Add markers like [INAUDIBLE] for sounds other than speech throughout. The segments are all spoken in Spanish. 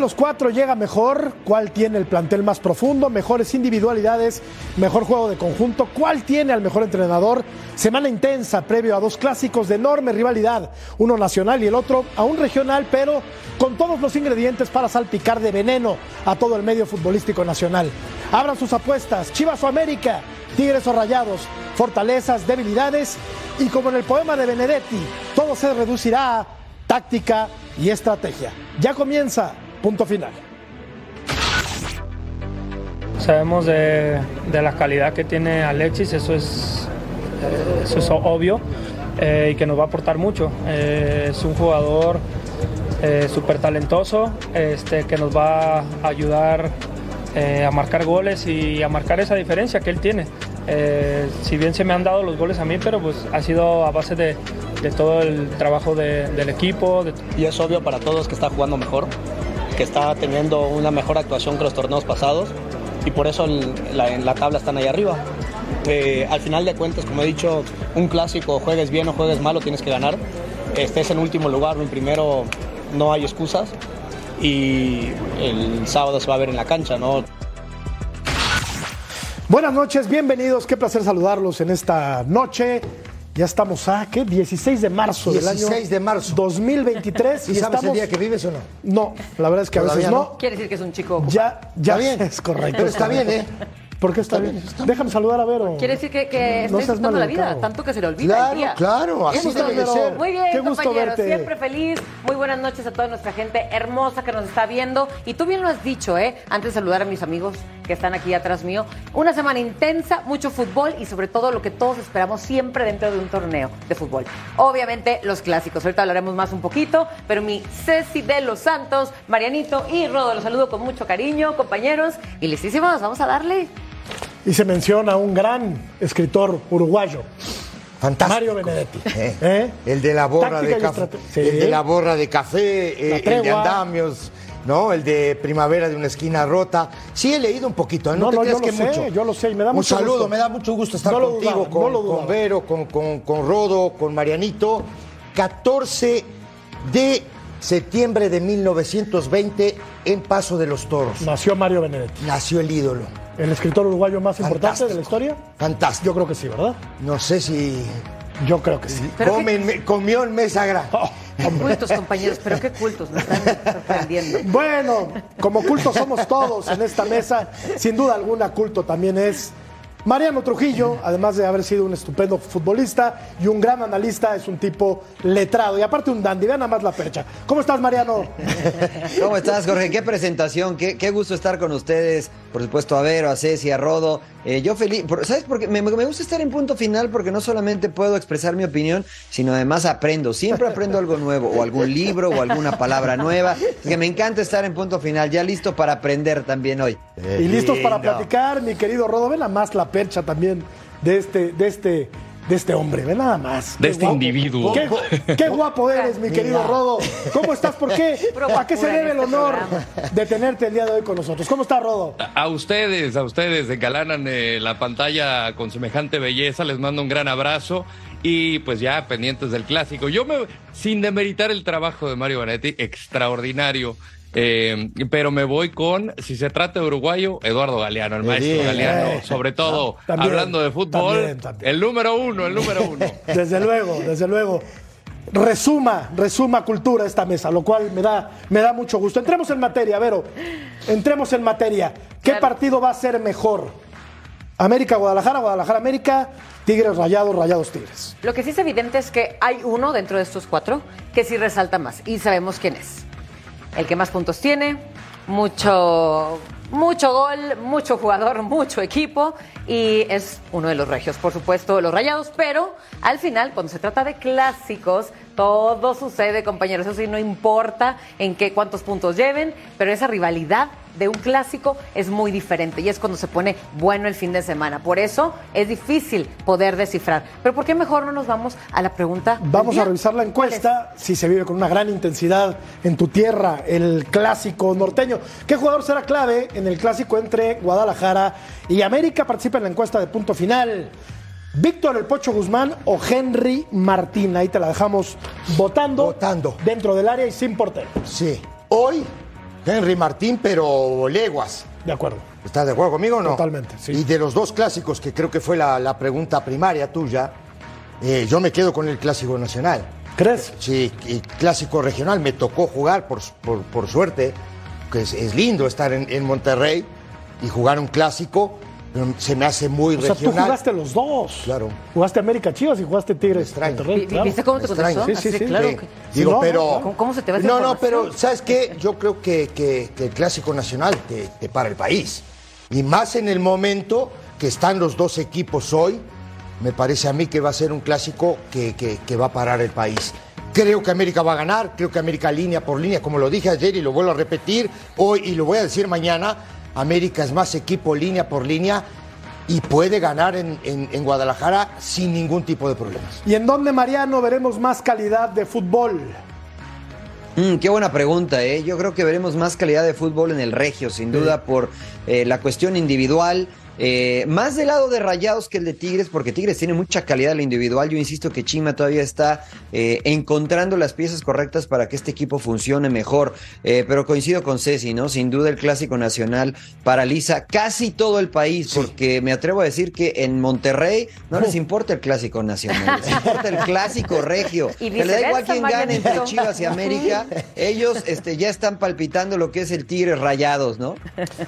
Los cuatro llega mejor? ¿Cuál tiene el plantel más profundo? ¿Mejores individualidades? ¿Mejor juego de conjunto? ¿Cuál tiene al mejor entrenador? Semana intensa previo a dos clásicos de enorme rivalidad, uno nacional y el otro a un regional, pero con todos los ingredientes para salpicar de veneno a todo el medio futbolístico nacional. Abran sus apuestas, Chivas o América, Tigres o Rayados, fortalezas, debilidades y como en el poema de Benedetti, todo se reducirá a táctica y estrategia. Ya comienza, punto final. Sabemos de, de la calidad que tiene Alexis, eso es, eh, eso es obvio eh, y que nos va a aportar mucho. Eh, es un jugador súper talentoso este, que nos va a ayudar eh, a marcar goles y a marcar esa diferencia que él tiene. Eh, si bien se me han dado los goles a mí, pero pues ha sido a base de, de todo el trabajo de- del equipo, de, Y es obvio para todos que está jugando mejor, que está teniendo una mejor actuación que los torneos pasados y por eso en la, en la tabla están ahí arriba. Eh, al final de cuentas, como he dicho, un clásico, juegues bien o juegues mal, lo tienes que ganar. Estés en último lugar o en primero, no hay excusas. Y el sábado se va a ver en la cancha, ¿no? Buenas noches, bienvenidos. Qué placer saludarlos en esta noche. Ya estamos a, ¿qué? 16 de marzo del año 16 de marzo. 2023. [LAUGHS] ¿Y sabes el día que vives o no? No, la verdad es que a veces no. no. Quiere decir que es un chico. Ya, ya Está bien. [LAUGHS] es correcto. Pero está bien, ¿eh? ¿Por qué está, Está bien? bien, está Déjame saludar a Vero. Quiere decir que, que No está seas disfrutando la vida, tanto que se le olvida el Claro, día. claro, así ¿Cómo estás, debe de Vero? ser. Muy bien, Qué gusto compañeros, verte. siempre feliz. Muy buenas noches a toda nuestra gente hermosa que nos está viendo. Y tú bien lo has dicho, ¿eh? Antes de saludar a mis amigos que están aquí atrás mío. Una semana intensa, mucho fútbol y sobre todo lo que todos esperamos siempre dentro de un torneo de fútbol. Obviamente los clásicos. Ahorita hablaremos más un poquito, pero mi Ceci de los Santos, Marianito y Rodo, los saludo con mucho cariño, compañeros. Y listísimos, vamos a darle. Y se menciona a un gran escritor uruguayo, Fantástico. Mario Benedetti. ¿Eh? ¿Eh? El de la borra Táctica de café. Sí. El de la borra de café, eh, el de andamios, ¿no? El de primavera de una esquina rota. Sí, he leído un poquito, ¿eh? no, No, te no, creas yo que lo sé, mucho. yo lo sé, y me da un mucho saludo, gusto. me da mucho gusto estar No contigo, dudaba, con, con Vero, con, con, con Rodo, con Marianito. 14 de septiembre de 1920 en Paso de los Toros. Nació Mario Benedetti, Nació el ídolo. el escritor uruguayo más importante de la historia. Fantástico. Yo creo que sí, ¿verdad? No sé si Yo creo que sí. Comió en mesa grande. Oh, Cultos, compañeros, pero qué cultos, me están sorprendiendo. Bueno, como culto somos todos en esta mesa, sin duda alguna culto también es Mariano Trujillo, además de haber sido un estupendo futbolista y un gran analista, es un tipo letrado y aparte un dandy, vean nada más la percha. ¿Cómo estás, Mariano? [LAUGHS] ¿Cómo estás, Jorge? Qué presentación, qué, qué gusto estar con ustedes. Por supuesto, a Vero, a Ceci, a Rodo. Eh, yo feliz. por- ¿Sabes por qué? Me, me gusta estar en punto final porque no solamente puedo expresar mi opinión, sino además aprendo. Siempre aprendo algo nuevo, o algún libro, o alguna palabra nueva. Es que me encanta estar en punto final, ya listo para aprender también hoy. Y listos para platicar, mi querido Rodo, ven nada más la percha también de este, de este, de este hombre, ven nada más. De Qué este guapo. individuo. Qué, qué [LAUGHS] guapo eres, mi querido Rodo. ¿Cómo estás? ¿Por qué? [LAUGHS] ¿A qué se debe el este honor de tenerte el día de hoy con nosotros? ¿Cómo está, Rodo? A ustedes, a ustedes, engalanan eh, la pantalla con semejante belleza, les mando un gran abrazo y pues ya pendientes del clásico. Yo me, sin demeritar el trabajo de Mario Vanetti, extraordinario, eh, pero me voy con, si se trata de uruguayo, Eduardo Galeano, el maestro Galeano, eh. sobre todo También, hablando de fútbol, también, también. el número uno, el número uno. [LAUGHS] Desde luego, desde luego. Resuma, resuma cultura esta mesa, lo cual me da, me da mucho gusto. Entremos en materia, Vero. Entremos en materia. ¿Qué Claro. partido va a ser mejor? América, Guadalajara, Guadalajara, América, Tigres, Rayados, Rayados, Tigres. Lo que sí es evidente es que hay uno dentro de estos cuatro que sí resalta más y sabemos quién es. El que más puntos tiene, mucho, mucho gol, mucho jugador, mucho equipo y es uno de los regios, por supuesto, los rayados, pero al final, cuando se trata de clásicos, todo sucede, compañeros. Eso sí, no importa en qué cuántos puntos lleven, pero esa rivalidad de un clásico es muy diferente y es cuando se pone bueno el fin de semana. Por eso es difícil poder descifrar. Pero ¿por qué mejor no nos vamos a la pregunta? Vamos a revisar la encuesta, si se vive con una gran intensidad en tu tierra, el clásico norteño. ¿Qué jugador será clave en el clásico entre Guadalajara y América? Participa en la encuesta de punto final. Víctor El Pocho Guzmán o Henry Martín. Ahí te la dejamos votando. Votando. Dentro del área y sin portero. Sí. Hoy, Henry Martín, pero leguas. De acuerdo. ¿Estás de acuerdo conmigo o no? Totalmente, sí. Y de los dos clásicos, que creo que fue la, la pregunta primaria tuya, eh, yo me quedo con el clásico nacional. ¿Crees? Sí, y clásico regional. Me tocó jugar, por, por, por suerte, que es, es lindo estar en, en Monterrey y jugar un clásico. Pero Se me hace muy O sea, tú regional. jugaste los dos. Claro. Jugaste América Chivas y jugaste Tigres. Monterrey, claro. ¿Viste cómo te contestó? Sí, sí, sí. claro. Que- Digo, no, pero. ¿Cómo- cómo se te va esa No, no, pero ¿sabes qué? Yo creo que, que- que el Clásico Nacional te, te para el país. Y más en el momento que están los dos equipos hoy, me parece a mí que va a ser un clásico que, que- que va a parar el país. Creo que América va a ganar, creo que América línea por línea, como lo dije ayer y lo vuelvo a repetir hoy y lo voy a decir mañana, América es más equipo línea por línea y puede ganar en, en- en Guadalajara sin ningún tipo de problemas. ¿Y en dónde, Mariano, veremos más calidad de fútbol? Mm, qué buena pregunta, ¿eh? Yo creo que veremos más calidad de fútbol en el Regio, sin duda, por eh, la cuestión individual. Eh, más del lado de Rayados que el de Tigres, porque Tigres tiene mucha calidad en lo individual. Yo insisto que Chima todavía está eh, encontrando las piezas correctas para que este equipo funcione mejor. Eh, pero coincido con Ceci, ¿no? Sin duda el Clásico Nacional paraliza casi todo el país, porque me atrevo a decir que en Monterrey no les importa el Clásico Nacional, les importa el Clásico [LAUGHS] Regio. Y Que le da igual quién gane entre. Chivas y América. [LAUGHS] Ellos este, ya están palpitando lo que es el Tigres Rayados, ¿no?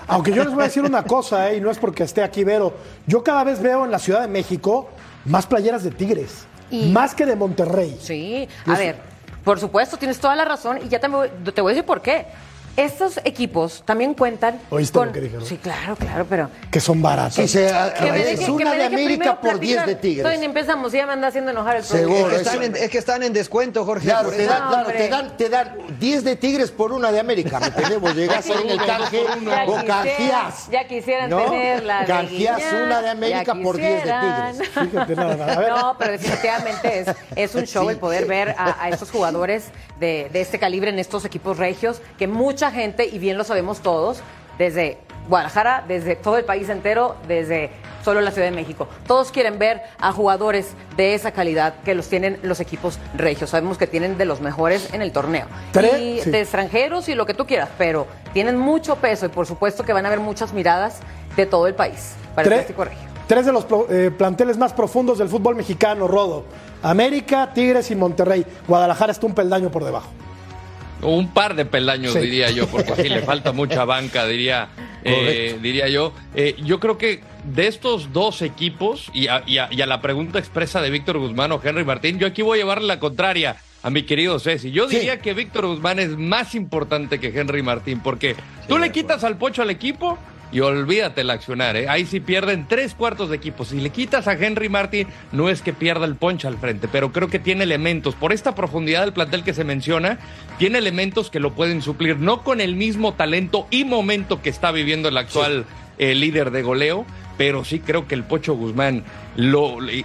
Aunque yo les voy a decir una cosa, ¿eh? y no es porque esté aquí Vero. Yo cada vez veo en la Ciudad de México más playeras de Tigres. Y- Más que de Monterrey. Sí, a ver, por supuesto, tienes toda la razón y ya te voy, te voy a decir por qué. Estos equipos también cuentan ¿Oíste con... lo que dije, no? Sí, claro, claro, pero... Que son baratos. Sí, se- a- Que me es deje- una me de América por 10 de. Tigres. Todavía ni empezamos, ya me anda haciendo enojar el Seguro. Es que, están en, es que están en descuento, Jorge. Claro, te eso. dan, No, claro, te dan, te dan 10 de Tigres por una de América, ¿me entendés? Vos [LAUGHS] llegás ahí en el canje Ya o quisieran- canjeás. Ya quisieran ¿no? tener la de Canjeás Guiñac, una de América por 10 de. Tigres. [LAUGHS] Fíjate nada más. A ver. No, pero definitivamente es, es un show el poder ver a, a estos jugadores de, de este calibre en estos equipos regios, que mucha gente, y bien lo sabemos todos, desde Guadalajara, desde todo el país entero, desde solo la Ciudad de México. Todos quieren ver a jugadores de esa calidad que los tienen los equipos regios. Sabemos que tienen de los mejores en el torneo. Tres, y sí. de extranjeros y lo que tú quieras, pero tienen mucho peso y por supuesto que van a haber muchas miradas de todo el país para el Tres, Clásico Regio. tres de los eh, planteles más profundos del fútbol mexicano, Rodo. América, Tigres y Monterrey. Guadalajara está un peldaño por debajo. Un par de peldaños, Sí. diría yo, porque sí le [LAUGHS] falta mucha banca, diría, eh, diría yo. Eh, yo creo que de estos dos equipos, y a, y a- y a la pregunta expresa de Víctor Guzmán o Henry Martín, yo aquí voy a llevarle la contraria a mi querido Ceci. Yo Sí. diría que Víctor Guzmán es más importante que Henry Martín, porque tú le quitas al pocho al equipo y olvídate el accionar, ¿eh? Ahí sí pierden tres cuartos de equipo. Si le quitas a Henry Martin, no es que pierda el poncha al frente, pero creo que tiene elementos. Por esta profundidad del plantel que se menciona, tiene elementos que lo pueden suplir, no con el mismo talento y momento que está viviendo el actual eh, líder de goleo. Pero sí creo que el Pocho Guzmán, lo, el,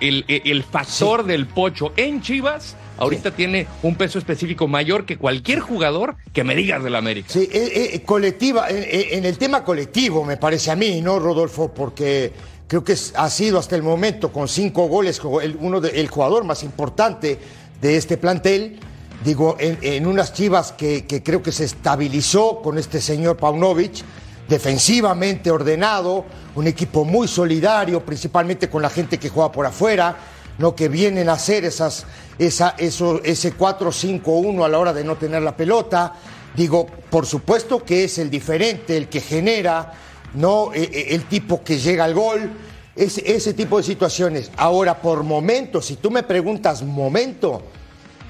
el- el- factor del Pocho en Chivas, ahorita tiene un peso específico mayor que cualquier jugador que me digas del América. Sí, eh, eh, colectiva, eh, eh, en el tema colectivo me parece a mí, ¿no, Rodolfo? Porque creo que ha sido hasta el momento con cinco goles el, uno de- el jugador más importante de este plantel. Digo, en, en unas chivas que, que creo que se estabilizó con este señor Paunovic, defensivamente ordenado, un equipo muy solidario, principalmente con la gente que juega por afuera, ¿no? que vienen a hacer esas, esa, eso, ese 4-5-1 a la hora de no tener la pelota. Digo, por supuesto que es el diferente, el que genera, no Eh, eh, el tipo que llega al gol, ese, ese tipo de situaciones. Ahora, por momento, si tú me preguntas momento,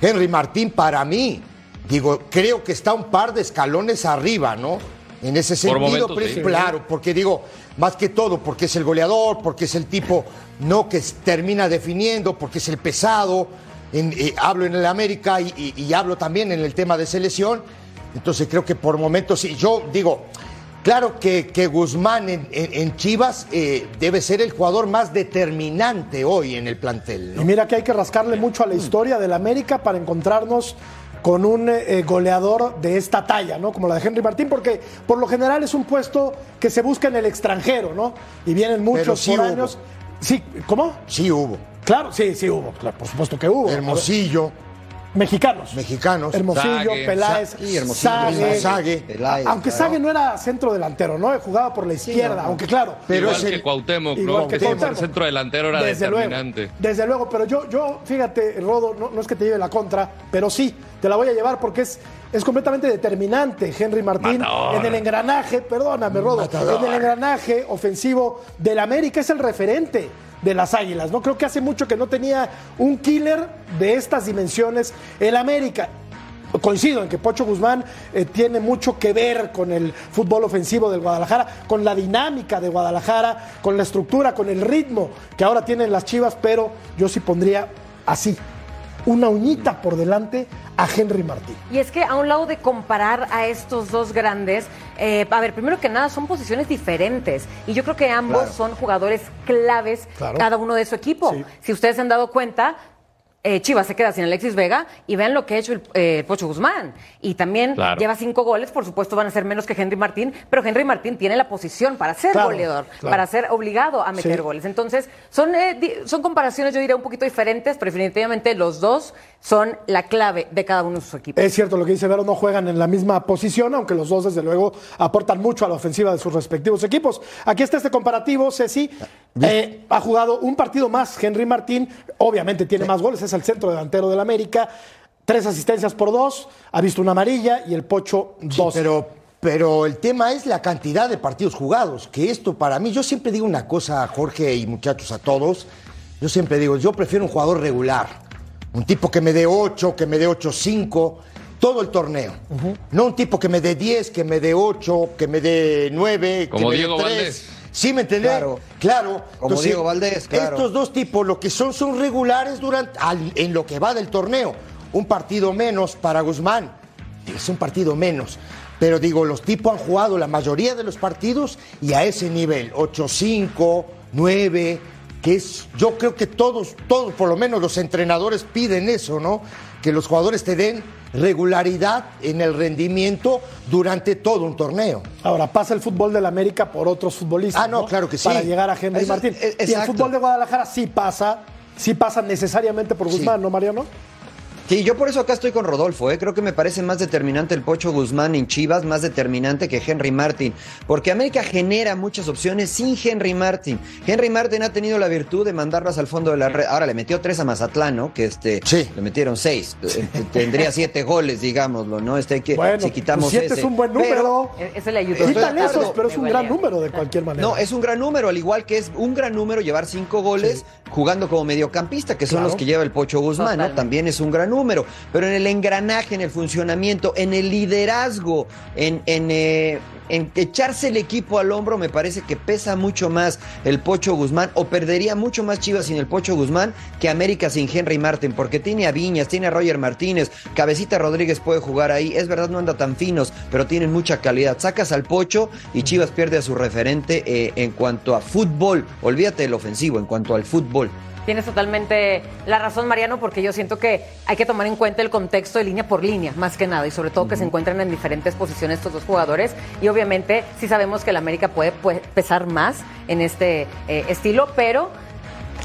Henry Martín para mí, digo, creo que está un par de escalones arriba, ¿no? En ese Por sentido, momentos, pero- sí. claro, porque digo, más que todo, porque es el goleador, porque es el tipo no que termina definiendo, porque es el pesado. En- eh, hablo en el América y, y- y hablo también en el tema de selección. Entonces creo que por momentos, sí, yo digo, claro que, que Guzmán en, en- en Chivas eh, debe ser el jugador más determinante hoy en el plantel. ¿no? Y mira que hay que rascarle mucho a la historia del América para encontrarnos con un eh, goleador de esta talla, ¿no? Como la de Henry Martín, porque por lo general es un puesto que se busca en el extranjero, ¿no? Y vienen muchos sí por años. Sí, ¿cómo? Sí hubo. Claro, sí, sí hubo, claro, por supuesto que hubo. Hermosillo. Mexicanos. Mexicanos. Hermosillo, Sague. Peláez, Sa- sí, Hermosillo, Sague. Sague. Peláez, Aunque claro. Sague no era centro delantero, ¿no? Jugaba por la izquierda, no. aunque claro. Pero igual es el- que Cuauhtémoc, igual ¿no? que el centro delantero era Desde luego, determinante. desde luego, pero yo, yo, fíjate, Rodo, no, no es que te lleve la contra, pero sí, te la voy a llevar porque es, es completamente determinante Henry Martín Matador. en el engranaje, perdóname, Rodo, Matador. en el engranaje ofensivo del América es el referente de las Águilas, ¿no? Creo que hace mucho que no tenía un killer de estas dimensiones el América. Coincido en que Pocho Guzmán eh, tiene mucho que ver con el fútbol ofensivo del Guadalajara, con la dinámica de Guadalajara, con la estructura, con el ritmo que ahora tienen las Chivas, pero yo sí pondría así, una uñita por delante a Henry Martín. Y es que a un lado de comparar a estos dos grandes, eh, a ver, primero que nada son posiciones diferentes y yo creo que ambos Claro. son jugadores claves Claro. cada uno de su equipo. Sí. Si ustedes se han dado cuenta, eh, Chivas se queda sin Alexis Vega y vean lo que ha hecho el, eh, Pocho Guzmán. Y también Claro. lleva cinco goles, por supuesto van a ser menos que Henry Martín, pero Henry Martín tiene la posición para ser Claro, goleador, claro. para ser obligado a meter Sí. goles. Entonces, son, eh, di- son comparaciones, yo diría, un poquito diferentes, pero definitivamente los dos son la clave de cada uno de sus equipos. Es cierto lo que dice Vero, no juegan en la misma posición, aunque los dos, desde luego, aportan mucho a la ofensiva de sus respectivos equipos. Aquí está este comparativo, Ceci. Eh, ha jugado un partido más Henry Martín, obviamente tiene más goles, es el centro delantero del América. Tres asistencias por dos, ha visto una amarilla y el Pocho Sí, dos. pero, pero el tema es la cantidad de partidos jugados, que esto para mí, yo siempre digo una cosa, Jorge y muchachos, a todos, yo siempre digo, yo prefiero un jugador regular, un tipo que me dé 8, que me dé 8-5, todo el torneo. No un tipo que me dé 10, que me dé 8, que me dé 9, Como que me Diego dé 3. Valdés. ¿Sí me entendés? Claro. Claro. Como Diego Valdés, claro. Estos dos tipos lo que son son regulares durante al- en lo que va del torneo. Un partido menos para Guzmán. Es un partido menos. Pero digo, los tipos han jugado la mayoría de los partidos y a ese nivel, 8-5, 9, que es, yo creo que todos, todos, por lo menos los entrenadores piden eso, ¿no? Que los jugadores te den regularidad en el rendimiento durante todo un torneo. Ahora pasa el fútbol del América por otros futbolistas. Ah, no, claro que sí. Para llegar a Henry Eso- Martín. Y el fútbol de Guadalajara sí pasa, sí pasa necesariamente por Guzmán, ¿no, Mariano? Sí, yo por eso acá estoy con Rodolfo, ¿eh? creo que me parece más determinante el Pocho Guzmán en Chivas, más determinante que Henry Martin, porque América genera muchas opciones sin Henry Martin. Henry Martin ha tenido la virtud de mandarlas al fondo de la red. Ahora le metió tres a Mazatlán, ¿no? Que este, Sí. le metieron seis. Eh, Tendría siete goles, digámoslo, ¿no? Este que, Bueno, si quitamos pues siete ese. es un buen Pero- número. E- Ese le ayudó. Quitan esos, pero es un gran número de cualquier manera. No, es un gran número, al igual que es un gran número llevar cinco goles jugando como mediocampista, que son Claro. los que lleva el Pocho Guzmán, ¿no? También es un gran número. Pero en el engranaje, en el funcionamiento, en el liderazgo, en, en, eh, en echarse el equipo al hombro, me parece que pesa mucho más el Pocho Guzmán, o perdería mucho más Chivas sin el Pocho Guzmán que América sin Henry Martin, porque tiene a Viñas, tiene a Roger Martínez, Cabecita Rodríguez puede jugar ahí, es verdad, no anda tan finos, pero tienen mucha calidad. Sacas al Pocho y Chivas pierde a su referente eh, en cuanto a fútbol, olvídate del ofensivo, en cuanto al fútbol. Tienes totalmente la razón, Mariano, porque yo siento que hay que tomar en cuenta el contexto de línea por línea, más que nada, y sobre todo que se encuentran en diferentes posiciones estos dos jugadores. Y obviamente sí sabemos que el América puede, puede pesar más en este eh, estilo, pero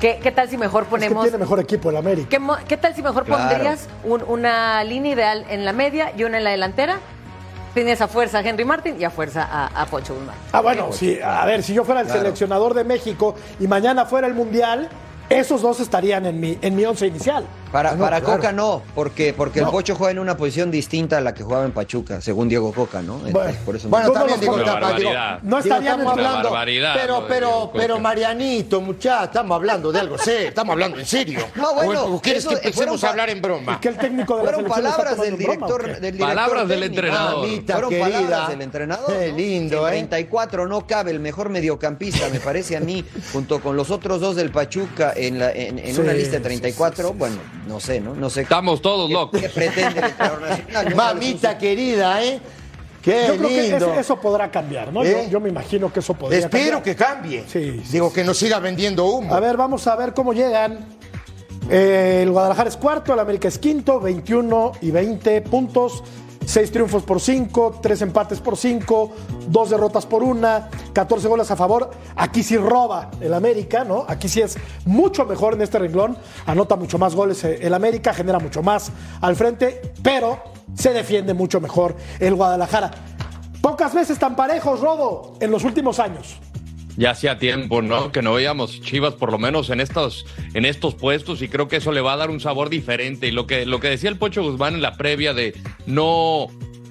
¿qué, qué tal si mejor Es que ponemos... tiene mejor equipo el América. ¿Qué, tal si mejor Claro. pondrías un- una línea ideal en la media y una en la delantera? Tienes a fuerza a Henry Martin y a fuerza a, a Pocho Guzmán. Ah, bueno, sí, a ver, si yo fuera el Claro. seleccionador de México y mañana fuera el Mundial, esos dos estarían en mi, en mi once inicial. Para, No, para claro. Coca no, porque, porque No. el Pocho juega en una posición distinta a la que jugaba en Pachuca, según Diego Coca, ¿no? Entonces, por eso Bueno, no. también digo, digo. No Una hablando, pero, pero, pero. Marianito, muchacha, estamos hablando de algo serio, estamos hablando en serio. [LAUGHS] No, bueno, o, o quieres eso- que empecemos fueron pa- a hablar en broma? que el técnico de la Fueron palabras del tomando en broma, ¿o director, del director Palabras del entrenador. Mamita Fueron querida. palabras del entrenador. Qué lindo, ¿eh? 34 no cabe el mejor mediocampista, me parece a mí, junto con los otros dos del Pachuca en, la, en, en Sí, una lista de sí, 34. Bueno, no sé, ¿no? No sé. Estamos todos qué- locos. qué pretende el entrenador nacional, ¿no? Mamita querida, ¿eh? Qué Yo creo que lindo. eso, podrá cambiar, ¿no? ¿Eh? Yo, yo me imagino que eso podría Espero cambiar. que cambie. Sí, sí, Digo, que no siga vendiendo humo. A ver, vamos a ver cómo llegan. Eh, el Guadalajara es cuarto, el América es quinto, 21 y 20 puntos. 6 triunfos por 5, 3 empates por 5, 2 derrotas por 1, 14 goles a favor. Aquí sí roba el América, ¿no? Aquí sí es mucho mejor en este renglón. Anota mucho más goles eh, el América, genera mucho más al frente, pero se defiende mucho mejor el Guadalajara. Pocas veces tan parejos, Rodo, en los últimos años. Ya hacía tiempo, ¿no? Que no veíamos Chivas por lo menos en estos, en estos puestos y creo que eso le va a dar un sabor diferente. Y lo que, lo que decía el Pocho Guzmán en la previa de no,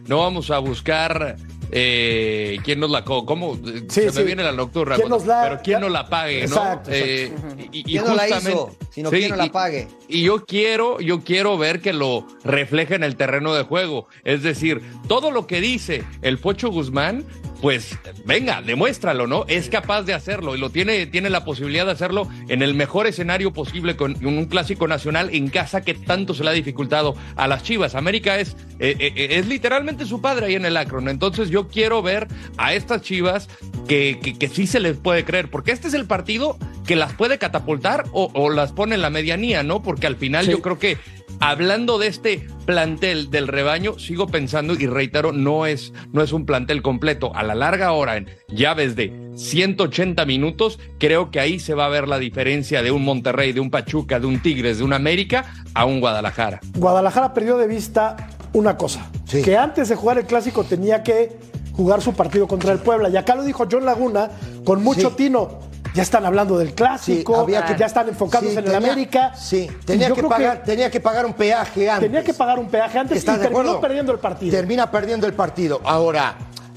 no vamos a buscar eh, quién nos la cómo Sí, se sí. me viene la nocturna, ¿Quién nos la- pero quién no la pague, ¿no? Exacto, Eh, y, y ¿Quién no la hizo? Sino quién no la y- pague. y yo quiero, yo quiero ver que lo refleje en el terreno de juego. Es decir, todo lo que dice el Pocho Guzmán, pues venga, demuéstralo, ¿no? Es capaz de hacerlo y lo tiene, tiene la posibilidad de hacerlo en el mejor escenario posible con un clásico nacional en casa que tanto se le ha dificultado a las Chivas. América es, eh, eh, es literalmente su padre ahí en el Akron. Entonces yo quiero ver a estas Chivas que, que, que sí se les puede creer, porque este es el partido que las puede catapultar o, o las pone en la medianía, ¿no? Porque al final Sí. yo creo que hablando de este plantel del rebaño, sigo pensando y reitero, no es, no es un plantel completo. A la larga hora, en llaves de 180 minutos, creo que ahí se va a ver la diferencia de un Monterrey, de un Pachuca, de un Tigres, de un América a un Guadalajara. Guadalajara perdió de vista una cosa, Sí. que antes de jugar el clásico tenía que jugar su partido contra el Puebla. Y acá lo dijo John Laguna con mucho Sí. tino. Ya están hablando del clásico, Sí, había que- ya están enfocados Sí, en el tenía- América. Sí, tenía que, pagar, tenía que pagar un peaje antes. tenía que pagar un peaje antes y ¿Estás de terminó acuerdo? perdiendo el partido. Termina perdiendo el partido. Ahora,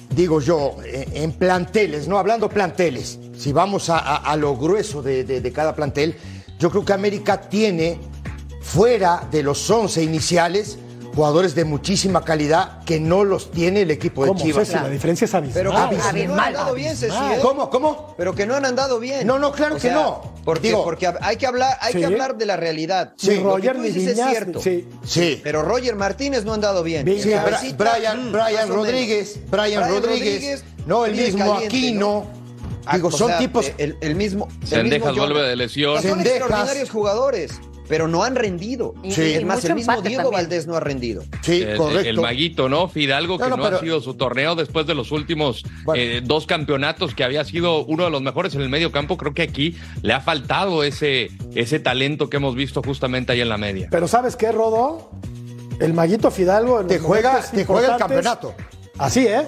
digo yo, eh, en planteles, no hablando planteles, si vamos a, a- a lo grueso de, de- de cada plantel, yo creo que América tiene, fuera de los 11 iniciales, jugadores de muchísima calidad que no los tiene el equipo de ¿Cómo, Chivas. Ceci? La diferencia es abismal. Pero Ah, que no han andado bien, Ceci. ¿eh? ¿Cómo? ¿Cómo? Pero que no han andado bien. No, no, claro O que no. Porque, Digo- porque hay que hablar, hay Sí. que hablar de la realidad. Ni Lo que Roger tú ni dices es cierto. sí. Sí. Pero Roger Martínez no ha andado bien. Sí, Brian, mm, Brian menos. Rodríguez, Brian, Rodríguez, no el mismo caliente, Aquino. Ah, Digo, o son sea, tipos. El, el mismo. el Sendejas mismo vuelve de lesión. Son extraordinarios jugadores, pero no han rendido. Y- Sí. Es más, el mismo Diego también. Valdés no ha rendido. Sí, El, correcto. el maguito, ¿no? Fidalgo, que No, no, no, pero- ha sido su torneo después de los últimos Bueno. eh, dos campeonatos, que había sido uno de los mejores en el medio campo. Creo que aquí le ha faltado ese, ese talento que hemos visto justamente ahí en la media. Pero ¿sabes qué, Rodo? El Maguito Fidalgo en Te juega- te juega el campeonato. Así, ¿eh?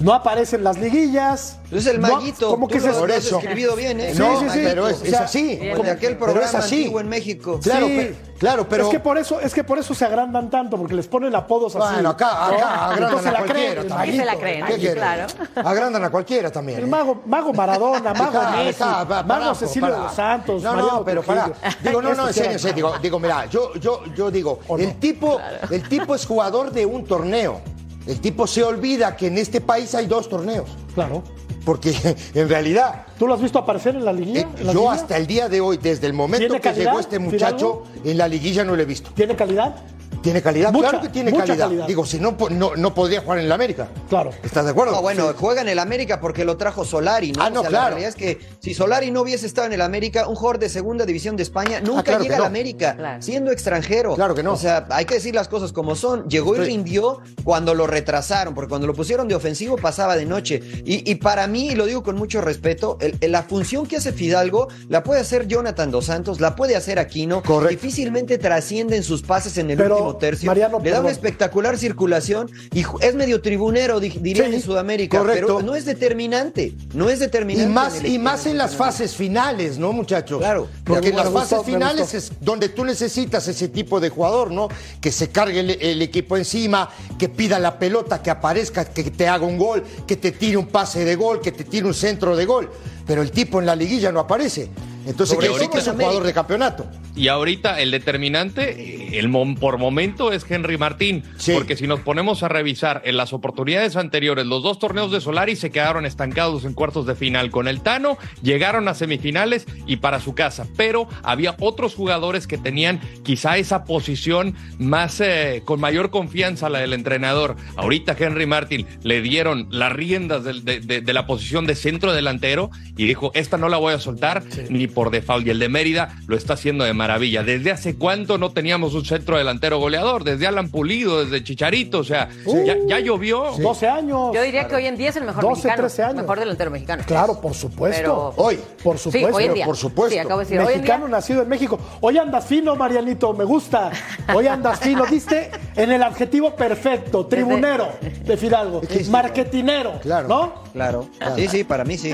No aparece en las liguillas. Es el No- maguito. ¿Cómo que se lo Por has eso. describido bien, ¿eh? No, Sí, sí, sí. pero es, es así. Como de aquel Pero programa es así. antiguo en México. Claro, Sí. pe- claro, pero. Es que por eso, es que por eso se agrandan tanto, porque les ponen apodos así. Bueno, acá, ¿no? acá agrandan Entonces a la creen, cualquiera también. Sí se la Maguito, creen, ¿Qué claro. Agrandan a cualquiera también. El ¿eh? mago, mago Maradona, mago Messi, mago Cecilio de los Santos, No, Mariano no, pero pará. [LAUGHS] Digo, no, no, en Estos serio, en serio. Digo, digo, mira, yo, yo, yo digo, ¿O no? el tipo, el tipo es jugador de un torneo. El tipo se olvida que en este país hay dos torneos. Claro. Porque [LAUGHS] en realidad, ¿Tú lo has visto aparecer en la liguilla? eh, ¿En la yo liguilla? hasta el día de hoy, desde el momento ¿Tiene que calidad, llegó este muchacho, en la liguilla no lo he visto. ¿Tiene calidad? ¿Tiene calidad? Mucha, claro que tiene mucha calidad. calidad. Digo, si no, po- no, no podría jugar en la América. Claro. ¿Estás de acuerdo? No, bueno, Sí. juega en el América porque lo trajo Solari, ¿no? Ah, no, O sea, claro. La realidad es que si Solari no hubiese estado en el América, un jugador de segunda división de España nunca Ah, claro llega al América, Claro. siendo extranjero. Claro que no. O sea, hay que decir las cosas como son. Llegó y rindió cuando lo retrasaron, porque cuando lo pusieron de ofensivo pasaba de noche. Y, y para mí, y lo digo con mucho respeto, el- el- la función que hace Fidalgo la puede hacer Jonathan Dos Santos, la puede hacer Aquino. Correcto. Difícilmente trascienden sus pases en el Pero- último último tercio. Mariano, le da una espectacular circulación y es medio tribunero, di- dirían Sí, en Sudamérica, correcto. pero no es determinante, no es Y determinante. más, en el- y más en las fases finales, ¿no, muchachos? Claro. Porque en las gustó, fases finales es donde tú necesitas ese tipo de jugador, ¿no? Que se cargue el, el equipo encima, que pida la pelota, que aparezca, que te haga un gol, que te tire un pase de gol, que te tire un centro de gol. Pero el tipo en la liguilla no aparece. Entonces, ¿qué ahorita es un jugador de campeonato? Y ahorita el determinante, el por momento, es Henry Martín. Sí. Porque si nos ponemos a revisar en las oportunidades anteriores, los dos torneos de Solari se quedaron estancados en cuartos de final. Con el Tano llegaron a semifinales y para su casa. Pero había otros jugadores que tenían quizá esa posición más eh, con mayor confianza la del entrenador. Ahorita Henry Martín le dieron las riendas del- de, de- de la posición de centro delantero y dijo, esta no la voy a soltar ni por default. Y el de Mérida lo está haciendo de maravilla. ¿Desde hace cuánto no teníamos un centro delantero goleador? Desde Alan Pulido, desde Chicharito, o sea, ya, ya llovió. 12 años. Yo diría que hoy en día es el mejor 12, mexicano. 13 años. Mejor delantero mexicano. Claro, por supuesto. Pero- Hoy. Por Sí, supuesto. hoy en día. por supuesto. Sí, acabo de decir, hoy en Mexicano día. nacido en México. Hoy andas fino, Marianito, me gusta. Hoy andas fino. Diste en el adjetivo perfecto, tribunero de Fidalgo, marketinero, Claro. ¿no? Claro, sí, sí, para mí sí.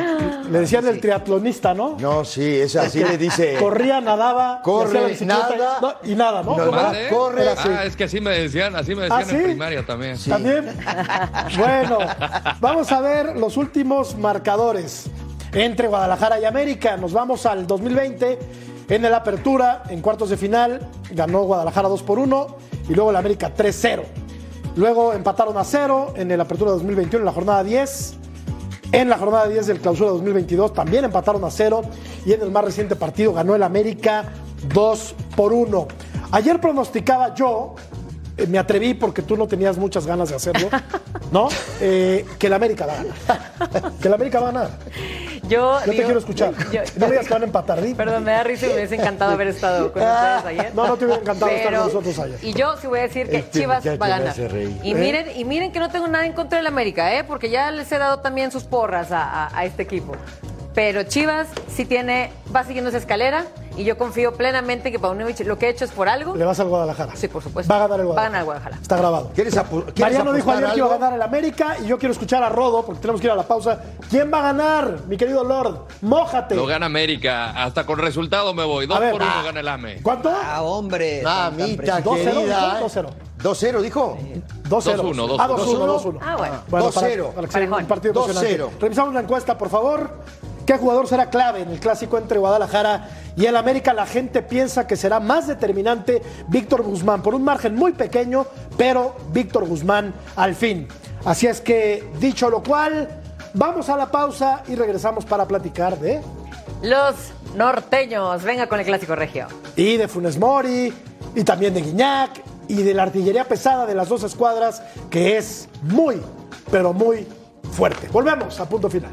Le decían el triatlonista, ¿no? No, sí, es así le dice. Corría, nadaba, Corre, hacía la bicicleta y- nada. no, y nada, ¿no? No, corre, así. Ah, es que así me decían, así me decían ¿Ah, sí? en primaria también. También. Bueno, vamos a ver los últimos marcadores entre Guadalajara y América. Nos vamos al 2020. En el Apertura, en cuartos de final, ganó Guadalajara 2 por 1 y luego el América 3-0. Luego empataron a 0 en el Apertura 2021, en la jornada 10. En la jornada 10 del Clausura 2022 también empataron a 0 y en el más reciente partido ganó el América 2 por 1. Ayer pronosticaba yo, eh, me atreví porque tú no tenías muchas ganas de hacerlo, ¿no? [LAUGHS] Eh, que el América va a ganar. Que el América va a ganar. Yo, Yo te quiero escuchar. yo- No digas que van a empatar. Perdón, me da risa y me hubiese encantado haber estado con ustedes ayer. No, no te hubiera encantado estar Pero- con nosotros ayer. Y yo sí voy a decir que Este Chivas va a ganar. Y miren, y miren que no tengo nada en contra del América, ¿eh? porque ya les he dado también sus porras a, a- a este equipo. Pero Chivas sí tiene, va siguiendo esa escalera y yo confío plenamente que Paunovic lo que ha hecho es por algo. Le vas al Guadalajara. Sí, por supuesto. Va a ganar el Va a Guadalajara. ganar el Guadalajara. Está grabado. ¿Quieres, quieres Mariano dijo ayer que iba a ganar el América y yo quiero escuchar a Rodo porque tenemos que ir a la pausa. ¿Quién va a ganar, mi querido Lord? Mójate. Lo gana América, hasta con resultado me voy. Dos A ver. por uno Ah. gana el AME. ¿Cuánto? Ah, hombre. Mamita 2-0, querida. dijo, 2-0. 2-0, dijo. 2-0. 2-1, Ah, 2-1. 2-1, 2-1. Ah, bueno. Bueno, para- 2-0. para que sea un partido 2-0. emocionante. Revisamos la encuesta, por favor. ¿Qué jugador será clave en el clásico entre Guadalajara y el América? La gente piensa que será más determinante Víctor Guzmán, por un margen muy pequeño, pero Víctor Guzmán al fin. Así es que, dicho lo cual, vamos a la pausa y regresamos para platicar de... Los norteños, venga con el clásico regio. y de Funes Mori, y también de Guiñac, y de la artillería pesada de las dos escuadras, que es muy, pero muy fuerte. Volvemos a punto final.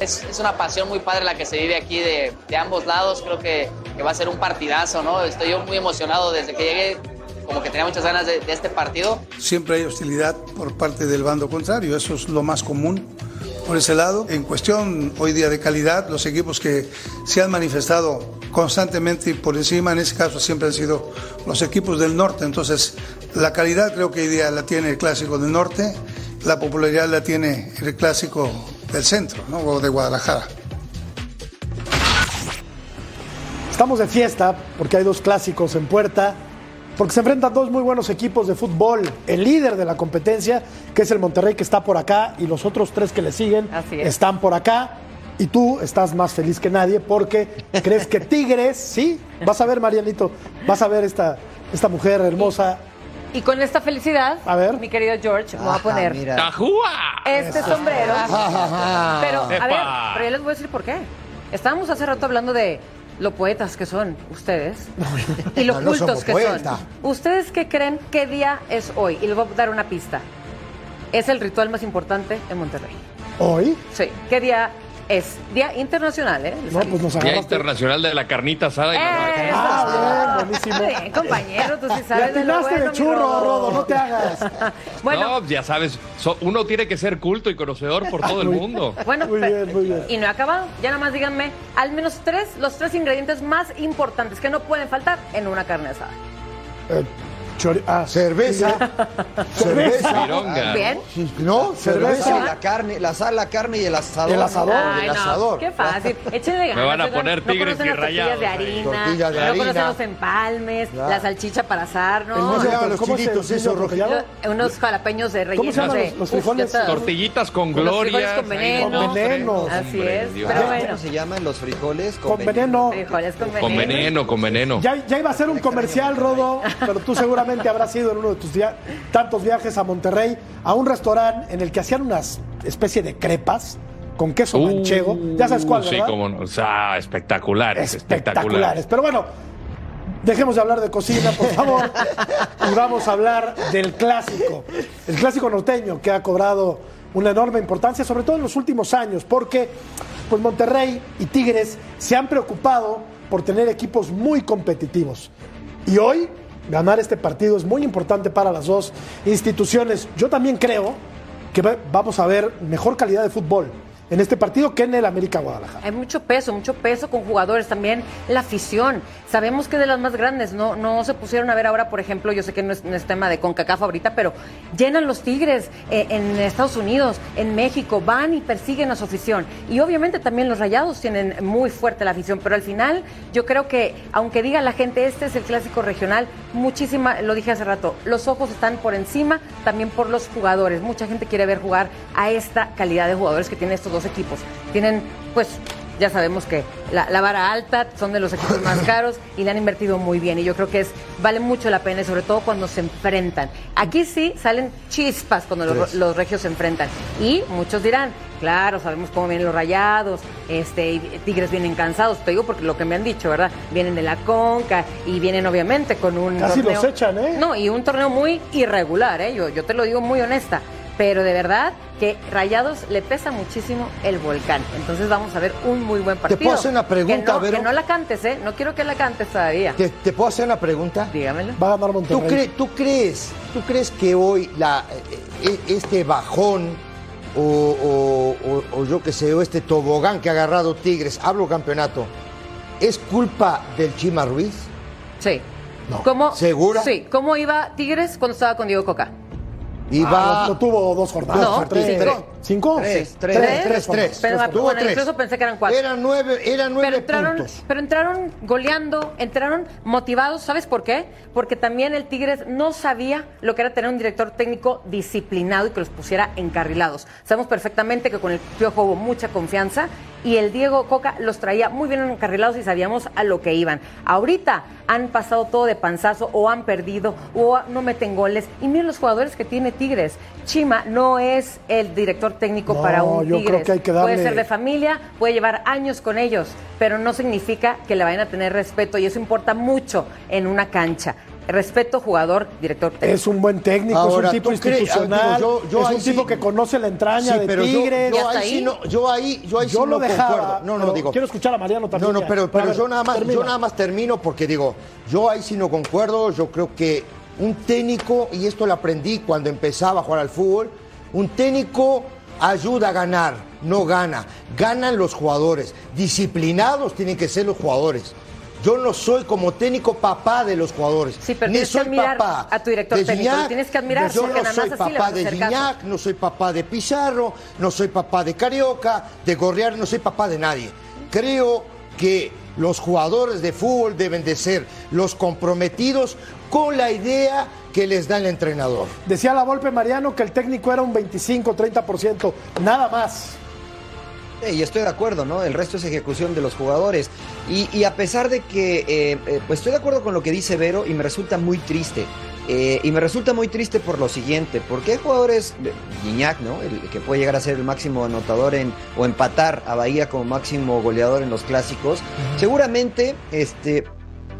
Es, es una pasión muy padre la que se vive aquí de, de ambos lados. Creo que, que va a ser un partidazo, ¿no? Estoy yo muy emocionado desde que llegué, como que tenía muchas ganas de, este partido. Siempre hay hostilidad por parte del bando contrario, eso es lo más común por ese lado. En cuestión hoy día de calidad, los equipos que se han manifestado constantemente y por encima, en ese caso siempre han sido los equipos del norte. Entonces, la calidad creo que hoy día la tiene el clásico del norte, la popularidad la tiene el clásico del centro, ¿no? o de Guadalajara. Estamos de fiesta porque hay dos clásicos en puerta, porque se enfrentan dos muy buenos equipos de fútbol. El líder de la competencia, que es el Monterrey, que está por acá, y los otros tres que le siguen es. están por acá. Y tú estás más feliz que nadie porque crees que Tigres, [LAUGHS] sí, vas a ver, Marianito, vas a ver esta, esta mujer hermosa. Y con esta felicidad, A ver. mi querido George, me voy a Ajá, poner mira. ¡Tajúa! este sombrero. Pero, a ver, pero yo les voy a decir por qué. Estábamos hace rato hablando de lo poetas que son ustedes y lo [LAUGHS] No, cultos que son. ¿Ustedes qué creen qué día es hoy? Y les voy a dar una pista. Es el ritual más importante en Monterrey. ¿Hoy? Sí. ¿Qué día es? Día internacional, ¿eh? No, pues nos Día. Internacional de la Carnita Asada y la ¡Eso! Ah, bien, buenísimo. Bien, compañero, tú sí sabes de lo bueno, de churro, Rodo, no te hagas. [LAUGHS] Bueno, No, ya sabes, so- uno tiene que ser culto y conocedor por todo el mundo. [LAUGHS] Bueno, Muy bien, muy bien. y no he acabado. Ya nada más díganme al menos tres, los tres ingredientes más importantes que no pueden faltar en una carne asada. Eh, chori- ah, Cerveza. cerveza. Bien. ¿No? Cerveza. La carne, la sal, la carne y el asador. El asador. Ay, el no, asador. Qué fácil. Échenle ganas. van a poner no tigres conocen y las tortillas rayados de harina. Tortillas de no harina. conocen los empalmes, Claro. la salchicha para asar, ¿no? ¿Cómo se llaman los ¿Cómo chilitos esos? Lo- Unos jalapeños de relleno. ¿Cómo se llaman de- los- los Uf, frijoles? está. Tortillitas con frijoles con veneno. Con veneno. Así es, pero ¿Cómo bueno. se llaman los frijoles? Con veneno. Frijoles con veneno. Con veneno, con veneno. Ya, ya iba a ser un comercial, Rodo, pero tú seguramente habrás ido en uno de tus via- tantos viajes a Monterrey a un restaurante en el que hacían unas especie de crepas con queso manchego. Ya sabes cuál, Uh, Sí, ¿verdad? como no. O sea, espectaculares, espectaculares. Pero bueno, dejemos de hablar de cocina, por favor, y vamos a hablar del clásico, el clásico norteño que ha cobrado una enorme importancia, sobre todo en los últimos años, porque pues Monterrey y Tigres se han preocupado por tener equipos muy competitivos. Y hoy ganar este partido es muy importante para las dos instituciones. Yo también creo que va- vamos a ver mejor calidad de fútbol en este partido que en el América Guadalajara. Hay mucho peso, mucho peso con jugadores también, la afición. Sabemos que de las más grandes, no, no se pusieron a ver ahora, por ejemplo, yo sé que no es, tema de CONCACAF ahorita, pero llenan los Tigres eh, en Estados Unidos, en México, van y persiguen a su afición. Y obviamente también los Rayados tienen muy fuerte la afición, pero al final yo creo que, aunque diga la gente, este es el clásico regional, muchísima, lo dije hace rato, los ojos están por encima también por los jugadores. Mucha gente quiere ver jugar a esta calidad de jugadores que tienen estos dos equipos. Tienen, pues, ya sabemos que la, la vara alta son de los equipos más [LAUGHS] caros y le han invertido muy bien. Y yo creo que es vale mucho la pena, y sobre todo cuando se enfrentan. Aquí sí salen chispas cuando los, regios se enfrentan. Y muchos dirán, claro, sabemos cómo vienen los rayados, este, y Tigres vienen cansados, te digo porque lo que me han dicho, ¿verdad? Vienen de la conca y vienen obviamente con un Casi torneo- los echan, ¿eh? No, y un torneo muy irregular, ¿eh? Yo, yo te lo digo muy honesta. Pero de verdad que Rayados le pesa muchísimo el volcán. Entonces vamos a ver un muy buen partido. puedo hacer una pregunta, que no, Vero? que no la cantes, ¿eh? No quiero que la cantes todavía. ¿Te, te puedo hacer una pregunta? Dígamelo. Va a ganar ¿Tú, Monterrey. cre- tú crees, ¿Tú crees que hoy la, eh, eh, este bajón o, o- o- o yo qué sé, o este tobogán que ha agarrado Tigres, hablo campeonato, es culpa del Chima Ruiz? Sí. ¿Cómo, ¿Segura? Sí. ¿Cómo iba Tigres cuando estaba con Diego Coca? Iba... Ah, no, tuvo dos jornadas. No, o tres. cinco. Tres, Sí. tres. Tres, tres, tres. Pero, Tuvo tres. pensé que eran cuatro. Eran nueve, eran nueve pero entraron, puntos. pero entraron goleando, entraron motivados, ¿sabes por qué? Porque también el Tigres no sabía lo que era tener un director técnico disciplinado y que los pusiera encarrilados. Sabemos perfectamente que con el Piojo hubo mucha confianza y el Diego Coca los traía muy bien encarrilados y sabíamos a lo que iban. Ahorita han pasado todo de panzazo o han perdido o no meten goles y miren los jugadores que tiene Tigres. Chima no es el director técnico No, para un yo Tigres. creo que hay que Puede ser de familia, puede llevar años con ellos, pero no significa que le vayan a tener respeto y eso importa mucho en una cancha. Respeto, jugador, director técnico. Es un buen técnico, Ahora, es un tipo ¿tú crees- institucional, ah, digo, yo- yo es un tipo sí- que conoce la entraña Sí, de pero yo- Tigres. yo, hasta ahí sí no, yo ahí, yo ahí Yo sí lo no dejaba, concuerdo. No, no, digo. quiero escuchar a Mariano también. No, no, pero, pero A ver, yo nada más, termina. yo nada más termino porque digo, yo ahí sí no concuerdo, yo creo que un técnico, y esto lo aprendí cuando empezaba a jugar al fútbol, un técnico ayuda a ganar, no gana. Ganan los jugadores. Disciplinados tienen que ser los jugadores. Yo no soy como técnico papá de los jugadores. Sí, pero Ni soy papá a tu director de técnico, Gignac, tienes que admirar, Yo no soy papá de. Gignac, no soy papá de Pizarro, no soy papá de Carioca, de Gorriar, no soy papá de nadie. Creo que los jugadores de fútbol deben de ser los comprometidos con la idea que les da el entrenador. Decía la Volpe Mariano que el técnico era un 25, 30%, nada más. Sí, y estoy de acuerdo, ¿no? El resto es ejecución de los jugadores. Y, y a pesar de que, eh, eh, pues estoy de acuerdo con lo que dice Vero y me resulta muy triste. Eh, y me resulta muy triste por lo siguiente, porque hay jugadores, Guiñac, ¿no? El que puede llegar a ser el máximo anotador en, o empatar a Bahía como máximo goleador en los clásicos. Seguramente, este,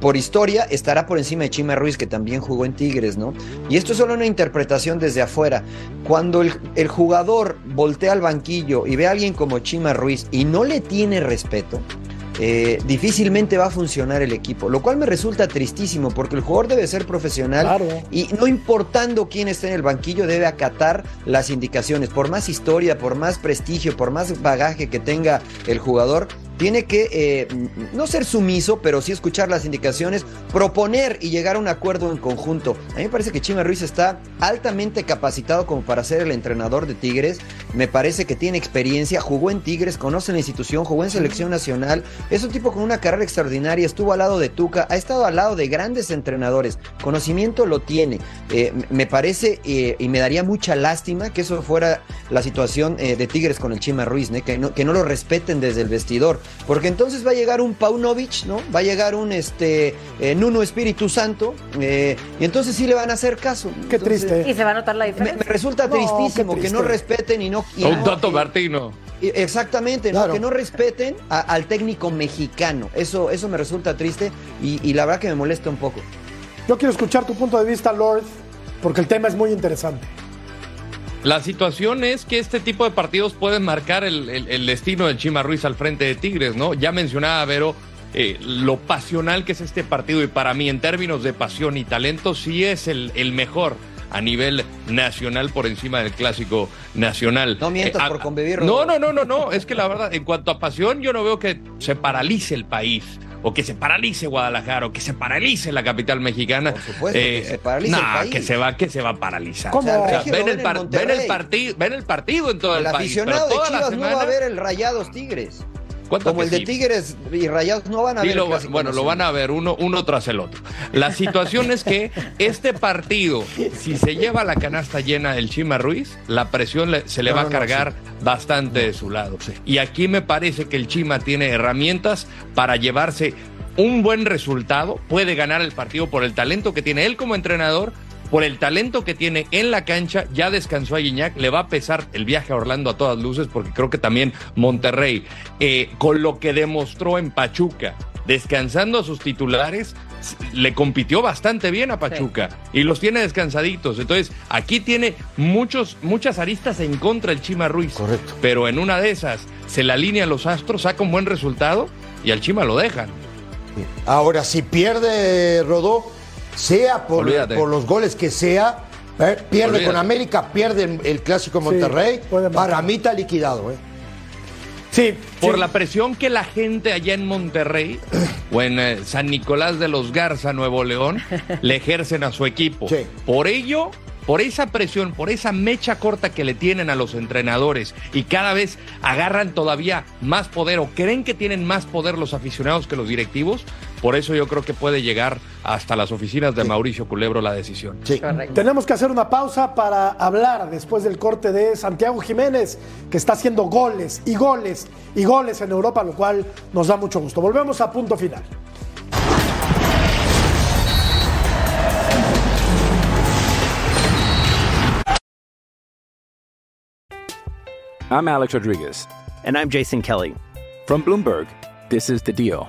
por historia, estará por encima de Chima Ruiz, que también jugó en Tigres, ¿no? Y esto es solo una interpretación desde afuera. Cuando el, el jugador voltea al banquillo y ve a alguien como Chima Ruiz y no le tiene respeto, eh, difícilmente va a funcionar el equipo, lo cual me resulta tristísimo porque el jugador debe ser profesional Claro. y no importando quién esté en el banquillo debe acatar las indicaciones, por más historia, por más prestigio, por más bagaje que tenga el jugador. Tiene que eh, no ser sumiso, pero sí escuchar las indicaciones, proponer y llegar a un acuerdo en conjunto. A mí me parece que Chima Ruiz está altamente capacitado como para ser el entrenador de Tigres. Me parece que tiene experiencia, jugó en Tigres, conoce la institución, jugó en selección nacional. Es un tipo con una carrera extraordinaria, estuvo al lado de Tuca, ha estado al lado de grandes entrenadores. Conocimiento lo tiene. Eh, me parece eh, y me daría mucha lástima que eso fuera la situación de Tigres con el Chima Ruiz, que no lo respeten desde el vestidor. Porque entonces va a llegar un Paunovic, ¿no? Va a llegar un este eh, Nuno Espíritu Santo, eh, y entonces sí le van a hacer caso. Qué triste. Y se va a notar la diferencia. me resulta No, tristísimo que no respeten y no. y Un Toto Martino. Exactamente, ¿no? Claro. que no respeten a- al técnico mexicano. Eso, eso me resulta triste y, y la verdad que me molesta un poco. Yo quiero escuchar tu punto de vista, Lord, porque el tema es muy interesante. La situación es que este tipo de partidos pueden marcar el, el- el destino del Chima Ruiz al frente de Tigres, ¿no? Ya mencionaba Vero eh, lo pasional que es este partido y para mí en términos de pasión y talento sí es el, el mejor a nivel nacional por encima del clásico nacional. No mientas Eh, a- por convivir. No, no, no, no, no. Es que la verdad, en cuanto a pasión, yo no veo que se paralice el país. O que se paralice Guadalajara, o que se paralice la capital mexicana. Por supuesto, que se paralice el nah, país. que se va, que se va a paralizar. ¿Cómo? O sea, O sea, Regio ven, lo el ven par- el partido, ven el partido en todo el, El país. pero aficionado de Chivas no va a semana- ver el Rayados Tigres. ¿Cuánto Como el de? Tigres y Rayados no van a Sí, ver lo bueno, lo van a ver uno, uno tras el otro. La situación es que este partido, si se lleva la canasta llena del Chima Ruiz, la presión le- se le No, va a no, cargar bastante de su lado. Y aquí me parece que el Chima tiene herramientas para llevarse un buen resultado, puede ganar el partido por el talento que tiene él como entrenador. Por el talento que tiene en la cancha, ya descansó a Guiñac, le va a pesar el viaje a Orlando a todas luces, porque creo que también Monterrey, eh, con lo que demostró en Pachuca, descansando a sus titulares, le compitió bastante bien a Pachuca y los tiene descansaditos. Entonces, aquí tiene muchos, muchas aristas en contra el Chima Ruiz. Correcto. Pero en una de esas se la alinean los astros, saca un buen resultado y al Chima lo dejan. Ahora, si pierde Rodó, sea por, los goles que sea, eh, pierde Olvídate. con América, pierde el, el clásico Monterrey, para mí está liquidado. ¿eh? Sí, Por sí. la presión que la gente allá en Monterrey [CLEARS THROAT] o en eh, San Nicolás de los Garza, Nuevo León, [LAUGHS] le ejercen a su equipo. Sí. Por ello, por esa presión, por esa mecha corta que le tienen a los entrenadores y cada vez agarran todavía más poder o creen que tienen más poder los aficionados que los directivos, por eso yo creo que puede llegar hasta las oficinas de Mauricio Culebro la decisión. Sí. Tenemos que hacer una pausa para hablar después del corte de Santiago Jiménez, que está haciendo goles y goles y goles en Europa, lo cual nos da mucho gusto. Volvemos a punto final. I'm Alex Rodriguez. And I'm Jason Kelly. From Bloomberg, this is The Deal.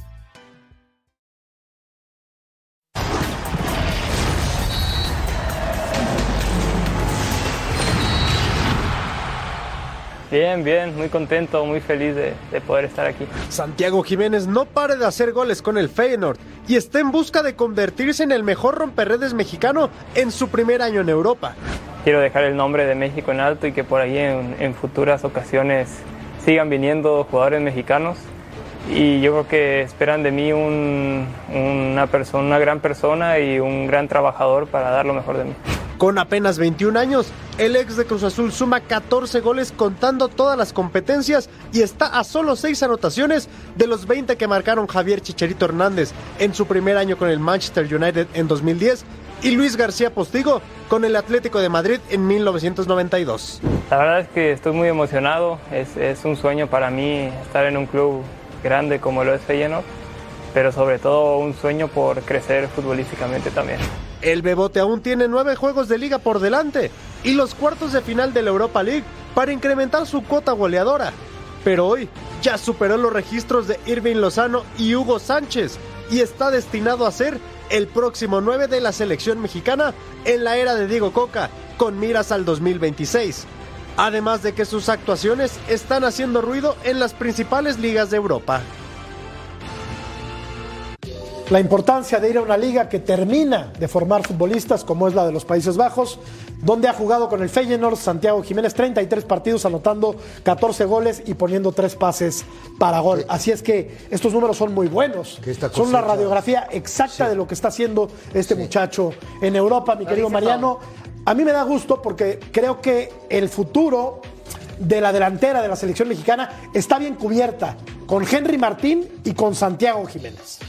Bien, bien, muy contento, muy feliz de, de poder estar aquí. Santiago Jiménez no para de hacer goles con el Feyenoord y está en busca de convertirse en el mejor romperredes mexicano en su primer año en Europa. Quiero dejar el nombre de México en alto y que por ahí en, en futuras ocasiones sigan viniendo jugadores mexicanos y yo creo que esperan de mí un- una, persona, una gran persona y un gran trabajador para dar lo mejor de mí. Con apenas 21 años, el ex de Cruz Azul suma 14 goles contando todas las competencias y está a solo 6 anotaciones de los 20 que marcaron Javier Chicharito Hernández en su primer año con el Manchester United en 2010 y Luis García Postigo con el Atlético de Madrid en 1992. La verdad es que estoy muy emocionado, es, un sueño para mí estar en un club grande como lo es Feyenoord, pero sobre todo un sueño por crecer futbolísticamente también. El Bebote aún tiene nueve juegos de liga por delante y los cuartos de final de la Europa League para incrementar su cuota goleadora. Pero hoy ya superó los registros de Irving Lozano y Hugo Sánchez y está destinado a ser el próximo 9 de la selección mexicana en la era de Diego Coca, con miras al 2026. Además de que sus actuaciones están haciendo ruido en las principales ligas de Europa. La importancia de ir a una liga que termina de formar futbolistas como es la de los Países Bajos, donde ha jugado con el Feyenoord Santiago Jiménez 33 partidos anotando 14 goles y poniendo 3 pases para gol. Así es que estos números son muy buenos. Son la radiografía exacta de lo que está haciendo este muchacho en Europa, mi querido Mariano. A mí me da gusto porque creo que el futuro de la delantera de la selección mexicana está bien cubierta con Henry Martín y con Santiago Jiménez.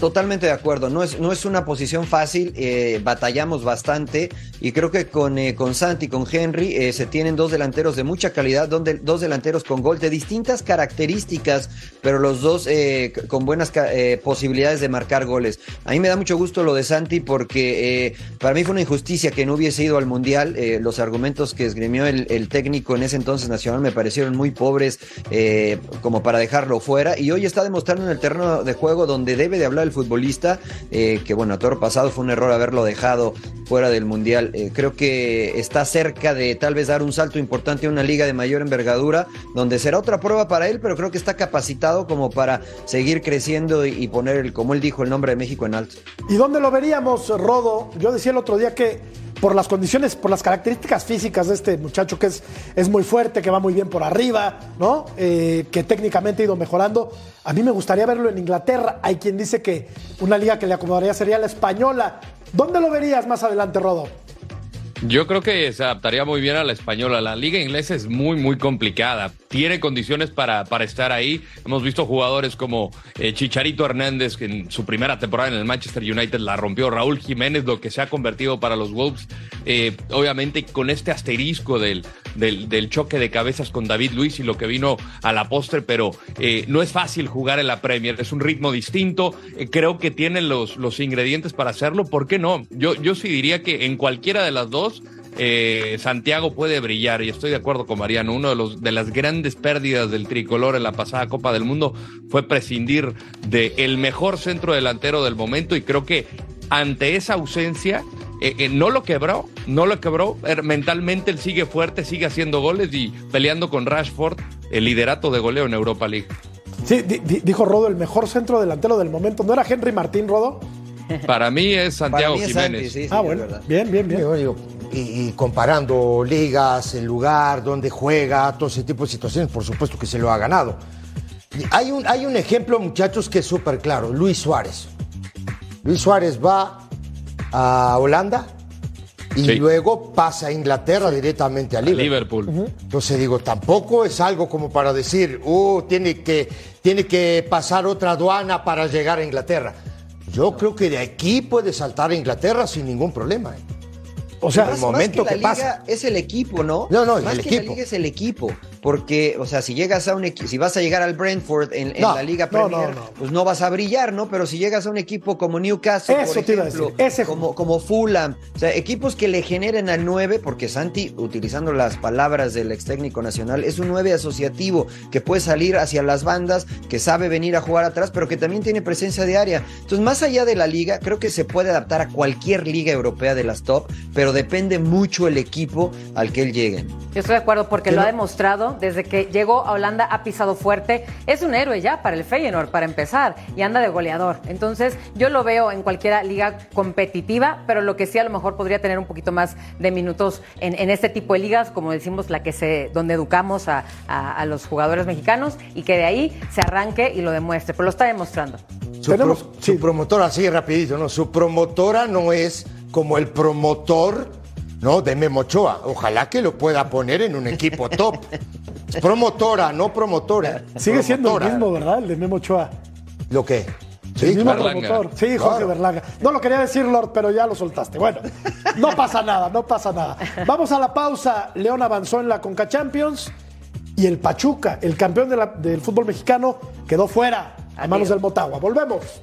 Totalmente de acuerdo, no es, no es una posición fácil, eh, batallamos bastante y creo que con, eh, con Santi, con Henry, eh, se tienen dos delanteros de mucha calidad, donde, dos delanteros con gol de distintas características, pero los dos eh, con buenas posibilidades de marcar goles. A mí me da mucho gusto lo de Santi porque para mí fue una injusticia que no hubiese ido al Mundial, los argumentos que esgrimió el, el técnico en ese entonces nacional me parecieron muy pobres como para dejarlo fuera. Y hoy está demostrando en el terreno de juego donde debe de hablar futbolista, eh, que bueno, a toro pasado fue un error haberlo dejado fuera del Mundial. Eh, creo que está cerca de tal vez dar un salto importante a una liga de mayor envergadura, donde será otra prueba para él, pero creo que está capacitado como para seguir creciendo y, y poner, el, como él dijo, el nombre de México en alto. ¿Y dónde lo veríamos, Rodo? Yo decía el otro día que por las condiciones, por las características físicas de este muchacho que es, es muy fuerte, que va muy bien por arriba, ¿no? Eh, que técnicamente ha ido mejorando. A mí me gustaría verlo en Inglaterra. Hay quien dice que una liga que le acomodaría sería la española. ¿Dónde lo verías más adelante, Rodo? Yo creo que se adaptaría muy bien a la española. La liga inglesa es muy, muy complicada. Tiene condiciones para, para estar ahí. Hemos visto jugadores como eh, Chicharito Hernández, que en su primera temporada en el Manchester United la rompió. Raúl Jiménez, lo que se ha convertido para los Wolves. Eh, obviamente con este asterisco del, del, del choque de cabezas con David Luis y lo que vino a la postre, pero eh, no es fácil jugar en la Premier. Es un ritmo distinto. Eh, creo que tiene los, los ingredientes para hacerlo. ¿Por qué no? Yo, yo sí diría que en cualquiera de las dos eh, Santiago puede brillar y estoy de acuerdo con Mariano. Uno de los de las grandes pérdidas del tricolor en la pasada Copa del Mundo fue prescindir de el mejor centro delantero del momento y creo que ante esa ausencia eh, eh, no lo quebró, no lo quebró. Er, mentalmente él sigue fuerte, sigue haciendo goles y peleando con Rashford el liderato de goleo en Europa League. Sí, di- di- dijo Rodo, el mejor centro delantero del momento. ¿No era Henry Martín, Rodo? Para mí es Santiago mí es Jiménez. Santi, sí, ah, bueno. Bien, bien, bien. Digo, digo, y, y comparando ligas, el lugar, donde juega, todo ese tipo de situaciones, por supuesto que se lo ha ganado. Hay un, hay un ejemplo, muchachos, que es súper claro. Luis Suárez. Luis Suárez va a Holanda y Sí. luego pasa a Inglaterra directamente a Liverpool. Liverpool. Entonces digo, tampoco es algo como para decir, uh, tiene que, tiene que pasar otra aduana para llegar a Inglaterra. Yo creo que de aquí puede saltar a Inglaterra sin ningún problema. ¿eh? O sea, el Más- momento más que, que, la pasa. liga es el equipo, ¿no? No, no, es más el que equipo. la liga es el equipo. Porque, o sea, si llegas a un equipo, si vas a llegar al Brentford en, en No, la Liga Premier, no, no. pues no vas a brillar, ¿no? Pero si llegas a un equipo como Newcastle, Eso por te iba a ejemplo, decir, ese- como, como Fulham, o sea, equipos que le generen al 9, porque Santi, utilizando las palabras del ex técnico nacional, es un 9 asociativo que puede salir hacia las bandas, que sabe venir a jugar atrás, pero que también tiene presencia de área. Entonces, más allá de la liga, creo que se puede adaptar a cualquier liga europea de las top, pero pero depende mucho el equipo al que él llegue. Yo estoy de acuerdo porque lo ha demostrado desde que llegó a Holanda, ha pisado fuerte. Es un héroe ya para el Feyenoord, para empezar, y anda de goleador. Entonces, yo lo veo en cualquier liga competitiva, pero lo que sí a lo mejor podría tener un poquito más de minutos en, en este tipo de ligas, como decimos, la que se, donde educamos a, a- a los jugadores mexicanos y que de ahí se arranque y lo demuestre. Pero lo está demostrando. Su, pro- su promotora, así rapidito, ¿no? Su promotora no es como el promotor, ¿no? De Memo Ochoa. Ojalá que lo pueda poner en un equipo top. Es promotora, no promotora. Sigue siendo el mismo, ¿verdad? El de Memo Ochoa. ¿Lo qué? el mismo Berlanga. promotor. Sí, Jorge Claro. Berlanga. No lo quería decir, Lord, pero ya lo soltaste. Bueno, no pasa nada, no pasa nada. Vamos a la pausa. León avanzó en la Conca Champions y el Pachuca, el campeón de la- del fútbol mexicano, quedó fuera a manos del Motagua. Volvemos.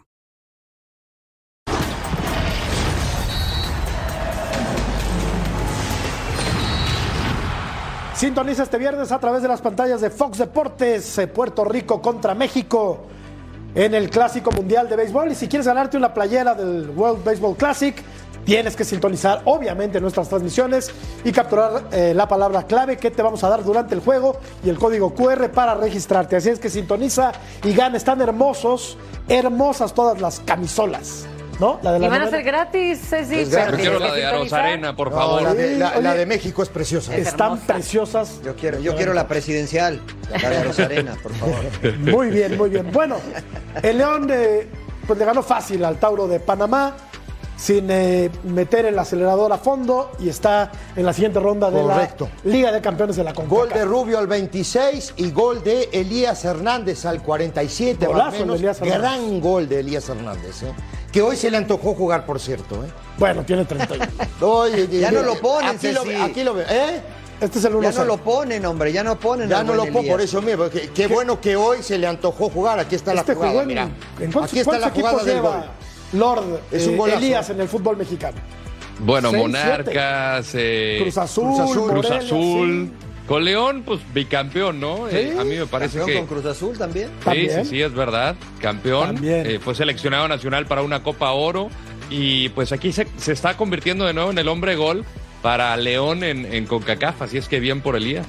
Sintoniza este viernes a través de las pantallas de Fox Deportes, eh, Puerto Rico contra México en el Clásico Mundial de Béisbol. Y si quieres ganarte una playera del World Baseball Classic, tienes que sintonizar obviamente nuestras transmisiones y capturar eh, la palabra clave que te vamos a dar durante el juego y el código QR para registrarte. Así es que sintoniza y gana. Están hermosos, hermosas todas las camisolas. ¿No? La de Y la van a ser gratis, Ceci. Es pero Quiero la de. Rosarena, por No, favor. la, de, la- Oye, la de México es preciosa. Están preciosas. Yo quiero, yo quiero la presidencial, la de Rosarena, por favor. Muy bien, muy bien. Bueno, el León eh, pues le ganó fácil al Tauro de Panamá sin eh, meter el acelerador a fondo y está en la siguiente ronda de Correcto. la Liga de Campeones de la Gol CONCACAF. de Rubio al 26 y gol de Elías Hernández al 47. más o Golazo de menos. Elías Hernández. Gran gol de Elías Hernández. ¿eh? Que hoy se le antojó jugar, por cierto. ¿eh? Bueno, tiene 31. [LAUGHS] Oye, Ya no lo ponen, aquí lo, Ceci. aquí lo veo. ¿eh? Este es el 1 Ya no lo ponen, hombre, ya no ponen. Ya no lo pongo por eso mismo. Qué, qué bueno que hoy se le antojó jugar. Aquí está Este la jugada. jugó en, mira. ¿en cuántos, Aquí está la jugada del lleva gol. Lord Es un eh. Elías en el fútbol mexicano? Bueno, Seis, Monarcas, eh, Cruz Azul, Cruz Azul, Cruz Azul. Con León, pues bicampeón, ¿no? Eh, a mí me parece Campeón que. con Cruz Azul también. Sí, También. sí, sí, es verdad. Campeón. También. Eh, fue seleccionado nacional para una Copa Oro. Y pues aquí se, se está convirtiendo de nuevo en el hombre gol para León en, en CONCACAF. Así es que bien por Elías.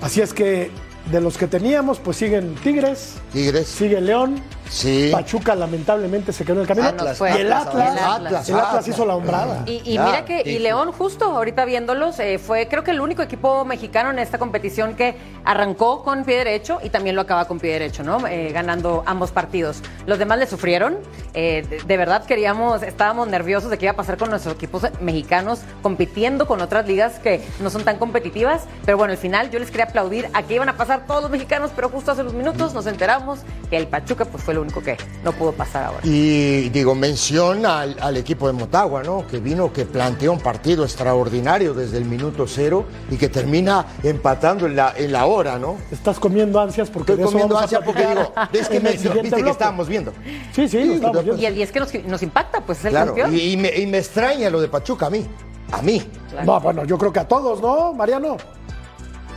Así es que de los que teníamos, pues siguen Tigres, Tigres. sigue León, Sí. Pachuca lamentablemente se quedó en el camino. Atlas, y el Atlas, Atlas, el Atlas. el Atlas hizo la hombrada. Y, y Ya, mira que y. León justo ahorita viéndolos eh, fue creo que el único equipo mexicano en esta competición que arrancó con pie derecho y también lo acaba con pie derecho, ¿no? Eh, ganando ambos partidos. Los demás le sufrieron. Eh, de, de verdad queríamos, estábamos nerviosos de qué iba a pasar con nuestros equipos mexicanos compitiendo con otras ligas que no son tan competitivas. Pero bueno, al final yo les quería aplaudir a que iban a pasar todos los mexicanos, pero justo hace unos minutos nos enteramos que el Pachuca pues fue lo único que no pudo pasar ahora. Y digo, mención al, al equipo de Motagua, ¿no? Que vino, que planteó un partido extraordinario desde el minuto cero y que termina empatando en la, en la hora, ¿no? Estás comiendo ansias porque Estoy de eso comiendo vamos a ansia porque digo, es que me, viste que estábamos viendo. Sí, sí, estamos viendo. Y el 10 que nos, nos impacta, pues es el Claro, campeón. y, y me, y me extraña lo de Pachuca a mí. A mí. No, bueno, yo creo que a todos, ¿no, Mariano?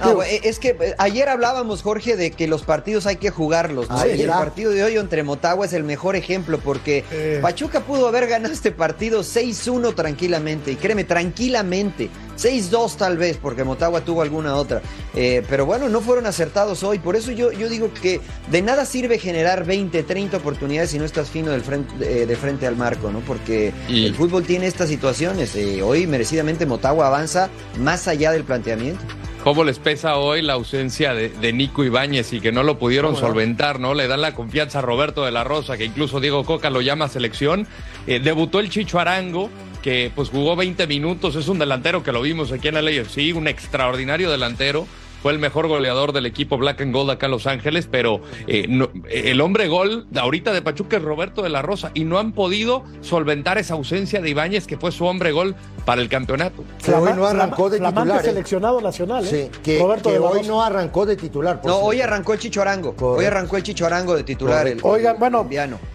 Ah, es que eh, ayer hablábamos, Jorge, de que los partidos hay que jugarlos. ¿no? Y el partido de hoy entre Motagua es el mejor ejemplo porque Eh. Pachuca pudo haber ganado este partido 6-1 tranquilamente. Y créeme, tranquilamente. 6-2 tal vez, porque Motagua tuvo alguna otra. Eh, pero bueno, no fueron acertados hoy. Por eso yo, yo digo que de nada sirve generar 20, 30 oportunidades si no estás fino del frente, eh, de frente al marco, ¿no? Porque Y- el fútbol tiene estas situaciones. Eh, hoy merecidamente Motagua avanza más allá del planteamiento. ¿Cómo les pesa hoy la ausencia de, de Nico Ibáñez y que no lo pudieron solventar, ¿no? Le dan la confianza a Roberto de la Rosa, que incluso Diego Coca lo llama selección. Eh, debutó el Chicho Arango, que pues jugó 20 minutos, es un delantero que lo vimos aquí en la LAFC, un extraordinario delantero. Fue el mejor goleador del equipo Black and Gold acá en Los Ángeles, pero eh, no- el hombre gol de ahorita de Pachuca es Roberto de la Rosa y no han podido solventar esa ausencia de Ibáñez que fue su hombre gol para el campeonato. Que hoy no arrancó de titular. ¿eh? seleccionado nacional, ¿eh? Sí, que, Roberto que de la hoy Rosa. no arrancó de titular. por No, hoy arrancó el Chicho Arango. Hoy arrancó el Chicho Arango de titular. El, Oigan, bueno,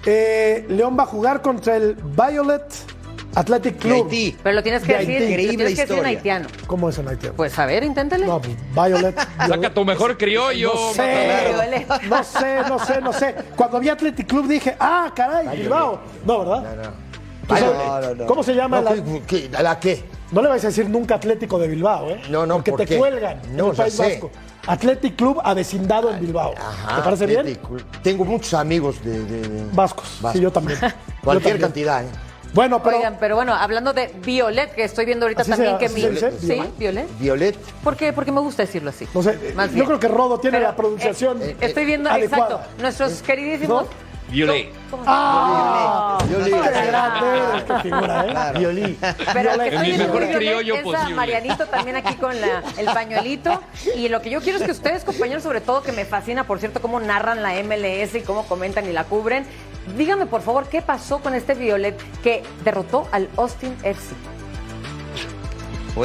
eh, León va a jugar contra el Violet Athletic Club. Haití. Pero lo tienes que De decir, Haití. lo tienes que decir historia. haitiano. ¿Cómo es en haitiano? Pues a ver, inténtale. No, pues, [LAUGHS] Violet. Saca tu mejor criollo. No sé, no sé, no sé, no sé. Cuando vi Athletic Club dije, ah, caray, Bilbao. No, ¿verdad? ¿Tú sabes No, no, no. ¿Cómo se llama? No, la- ¿qué- ¿La qué? No le vais a decir nunca Atlético de Bilbao, ¿eh? No, no, Porque ¿por te qué? cuelgan No, en el ya País sé. Vasco. Athletic Club avecindado en Bilbao. Ajá, ¿Te parece bien? Tengo muchos amigos de, de- de- Vascos. Sí, yo también. [LAUGHS] Yo Cualquier también. cantidad, ¿eh? Bueno, pero Oigan, pero bueno, hablando de Violet, que estoy viendo ahorita ¿Así también se- que mi. dice? Sí, ¿Violet? Violet. Violet. ¿Por qué? Porque me gusta decirlo así. no sé, eh, Más yo bien. creo que Rodo tiene Pero, la pronunciación. eh, estoy viendo, adecuada. exacto, nuestros queridísimos. Violet. ¡Ah! Violí. ¡Qué grande! ¡Qué figura, eh! Violí. Pero el que estoy viendo mejor Violet criollo es a posible. Marianito también aquí con la- el pañuelito. Y lo que yo quiero es que ustedes, compañeros, sobre todo que me fascina, por cierto, cómo narran la MLS y cómo comentan y la cubren. Díganme, por favor, qué pasó con este Violet que derrotó al Austin FC.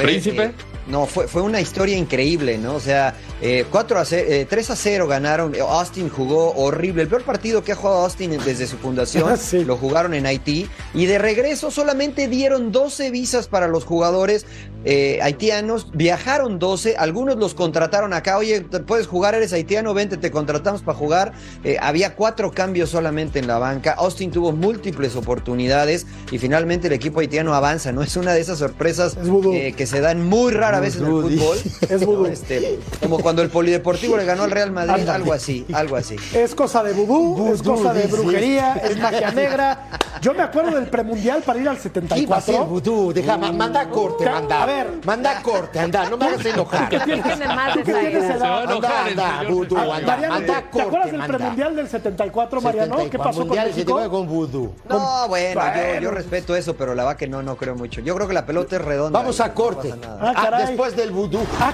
¿Príncipe? eh, no, fue, fue una historia increíble, ¿no? O sea, eh, 4 a 0, eh, 3 a 0 ganaron. Eh, Austin jugó horrible. El peor partido que ha jugado Austin desde su fundación [LAUGHS] Sí. lo jugaron en Haití. Y de regreso solamente dieron 12 visas para los jugadores eh, haitianos. Viajaron 12. Algunos los contrataron acá. Oye, puedes jugar, eres haitiano, vente, te contratamos para jugar. Eh, había cuatro cambios solamente en la banca. Austin tuvo múltiples oportunidades y finalmente el equipo haitiano avanza, ¿no? Es una de esas sorpresas Es que se dan muy rara vez en el fútbol. Es vudú. Este, como cuando el Polideportivo le ganó al Real Madrid, algo así, algo así. Es cosa de vudú, es cosa de brujería, es magia negra. Yo me acuerdo del premundial para ir al ¿Qué iba a ser 74. vudú? Deja, ma- manda a corte, ¿Qué? manda. A ver. Manda a corte, anda, no me hagas enojar. Tiene más de ¿Tú qué esa tienes edad. Anda, el anda, vudú, anda. Mariano, manda a ¿te corte, acuerdas del premundial del 74, Mariano? ¿Qué 74 pasó con México? con vudú. No, bueno, yo, Bueno. yo respeto eso, pero la va que no, no creo mucho. Yo creo que la pelota es redonda. Vamos a corte. Ah, Ah, después del vudú. Ah,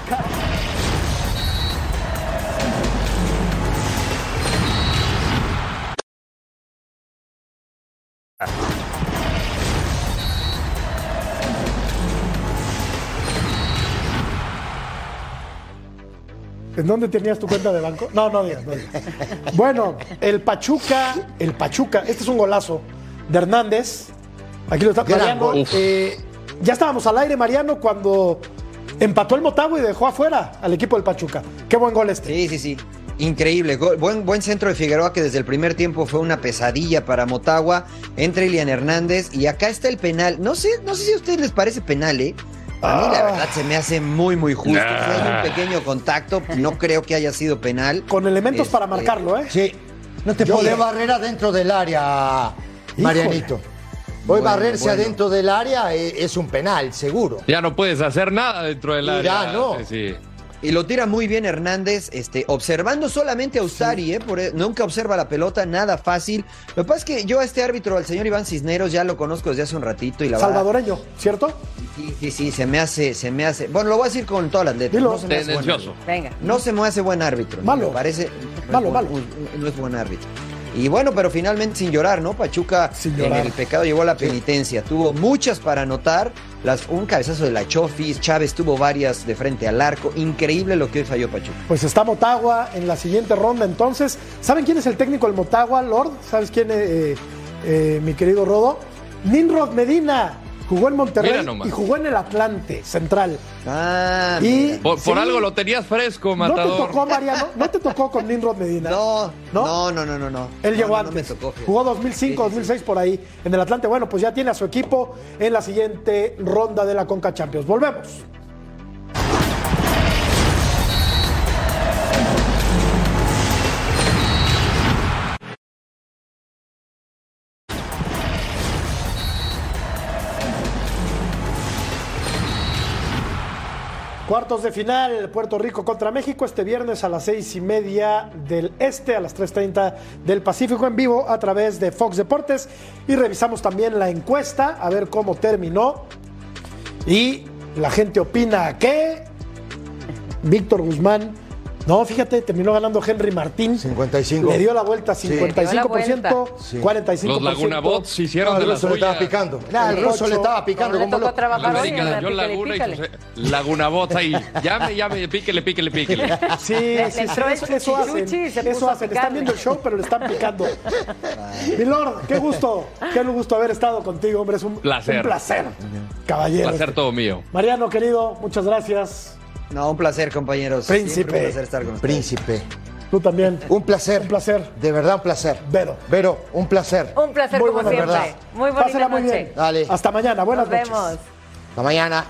¿En dónde tenías tu cuenta de banco? No, no digas, no digas. Bueno, el Pachuca, el Pachuca, este es un golazo de Hernández. Aquí lo está Mariano. eh, ya estábamos al aire, Mariano, cuando empató el Motagua y dejó afuera al equipo del Pachuca. Qué buen gol este. Sí, sí, sí. Increíble. Buen, buen centro de Figueroa que desde el primer tiempo fue una pesadilla para Motagua. Entra Ilian Hernández y acá está el penal. No sé, no sé si a ustedes les parece penal, ¿eh? A mí la Ah. verdad se me hace muy, muy justo. Nah. Si hay un pequeño contacto, no creo que haya sido penal. Con elementos para Este, marcarlo, ¿eh? Sí. No te Yo- puede barrer adentro del área, Marianito. Hoy Bueno, barrerse bueno. adentro del área eh, es un penal, seguro. Ya no puedes hacer nada dentro del área. no. Sí, sí. Y lo tira muy bien Hernández, este, observando solamente a Ustari, ¿eh? Por- nunca observa la pelota, nada fácil. Lo que pasa es que yo a este árbitro, al señor Iván Cisneros, ya lo conozco desde hace un ratito y la verdad- Salvadoreño, ¿cierto? Sí, sí, sí, se me hace, se me hace. Bueno, lo voy a decir con todas las letras. Dilo. No se me hace buen. Venga. No se me hace buen árbitro. ¿no? Malo. Me parece. Malo, malo. no es buen árbitro. Y bueno, pero finalmente sin llorar, ¿no? Pachuca Sin en llorar. el pecado llevó a la penitencia. Tuvo muchas para anotar. Las, un cabezazo de la Chofis. Chávez tuvo varias de frente al arco. Increíble lo que hoy falló Pachuca. Pues está Motagua en la siguiente ronda. Entonces, ¿saben quién es el técnico del Motagua, Lord? ¿Sabes quién, eh, eh, mi querido Rodo? Ninrod Medina. Jugó en Monterrey y jugó en el Atlante Central. Ah, Y-. Por, por Sí. algo lo tenías fresco, ¿No te matador. tocó, Mariano? [LAUGHS] ¿No te tocó con Ninrod Medina? No, ¿No? no, no, no, no, no. Él No, llegó no, no me antes. tocó. Jugó 2005, Sí, sí, sí. 2006 por ahí en el Atlante. Bueno, pues ya tiene a su equipo en la siguiente ronda de la Conca Champions. Volvemos. Cuartos de final, Puerto Rico contra México, este viernes a las seis y media del este, a las 3.30 del Pacífico en vivo a través de Fox Deportes. Y revisamos también la encuesta, a ver cómo terminó. Y la gente opina que Víctor Guzmán. No, fíjate, terminó ganando Henry Martín. 55. Le dio la vuelta Sí. 55%, Sí. 45%. Los Laguna Bots hicieron No, de el las ruso le estaba picando. Nah, el ruso le estaba picando. le como trabajar hoy la Laguna y sus Laguna Bots ahí. Llame, llame, píquele, píquele, píquele. [LAUGHS] Sí, Le- sí, le sí, eso, eso hacen. Eso hacen. Están viendo el show, pero le están picando. [LAUGHS] Milord, qué gusto, qué gusto haber estado contigo, hombre. Es un Placer. Un placer, caballero. Placer todo mío. Mariano, querido, muchas gracias. No, un placer, compañeros. Príncipe. Siempre un placer estar con ustedes. Príncipe. Tú también. Un placer. Un placer. De verdad, un placer. Vero. Vero, un placer. Un placer Muy como buena siempre. verdad. Muy bonita Pásela muy noche. bien. Dale. Hasta mañana. Buenas Nos noches. vemos. Hasta mañana.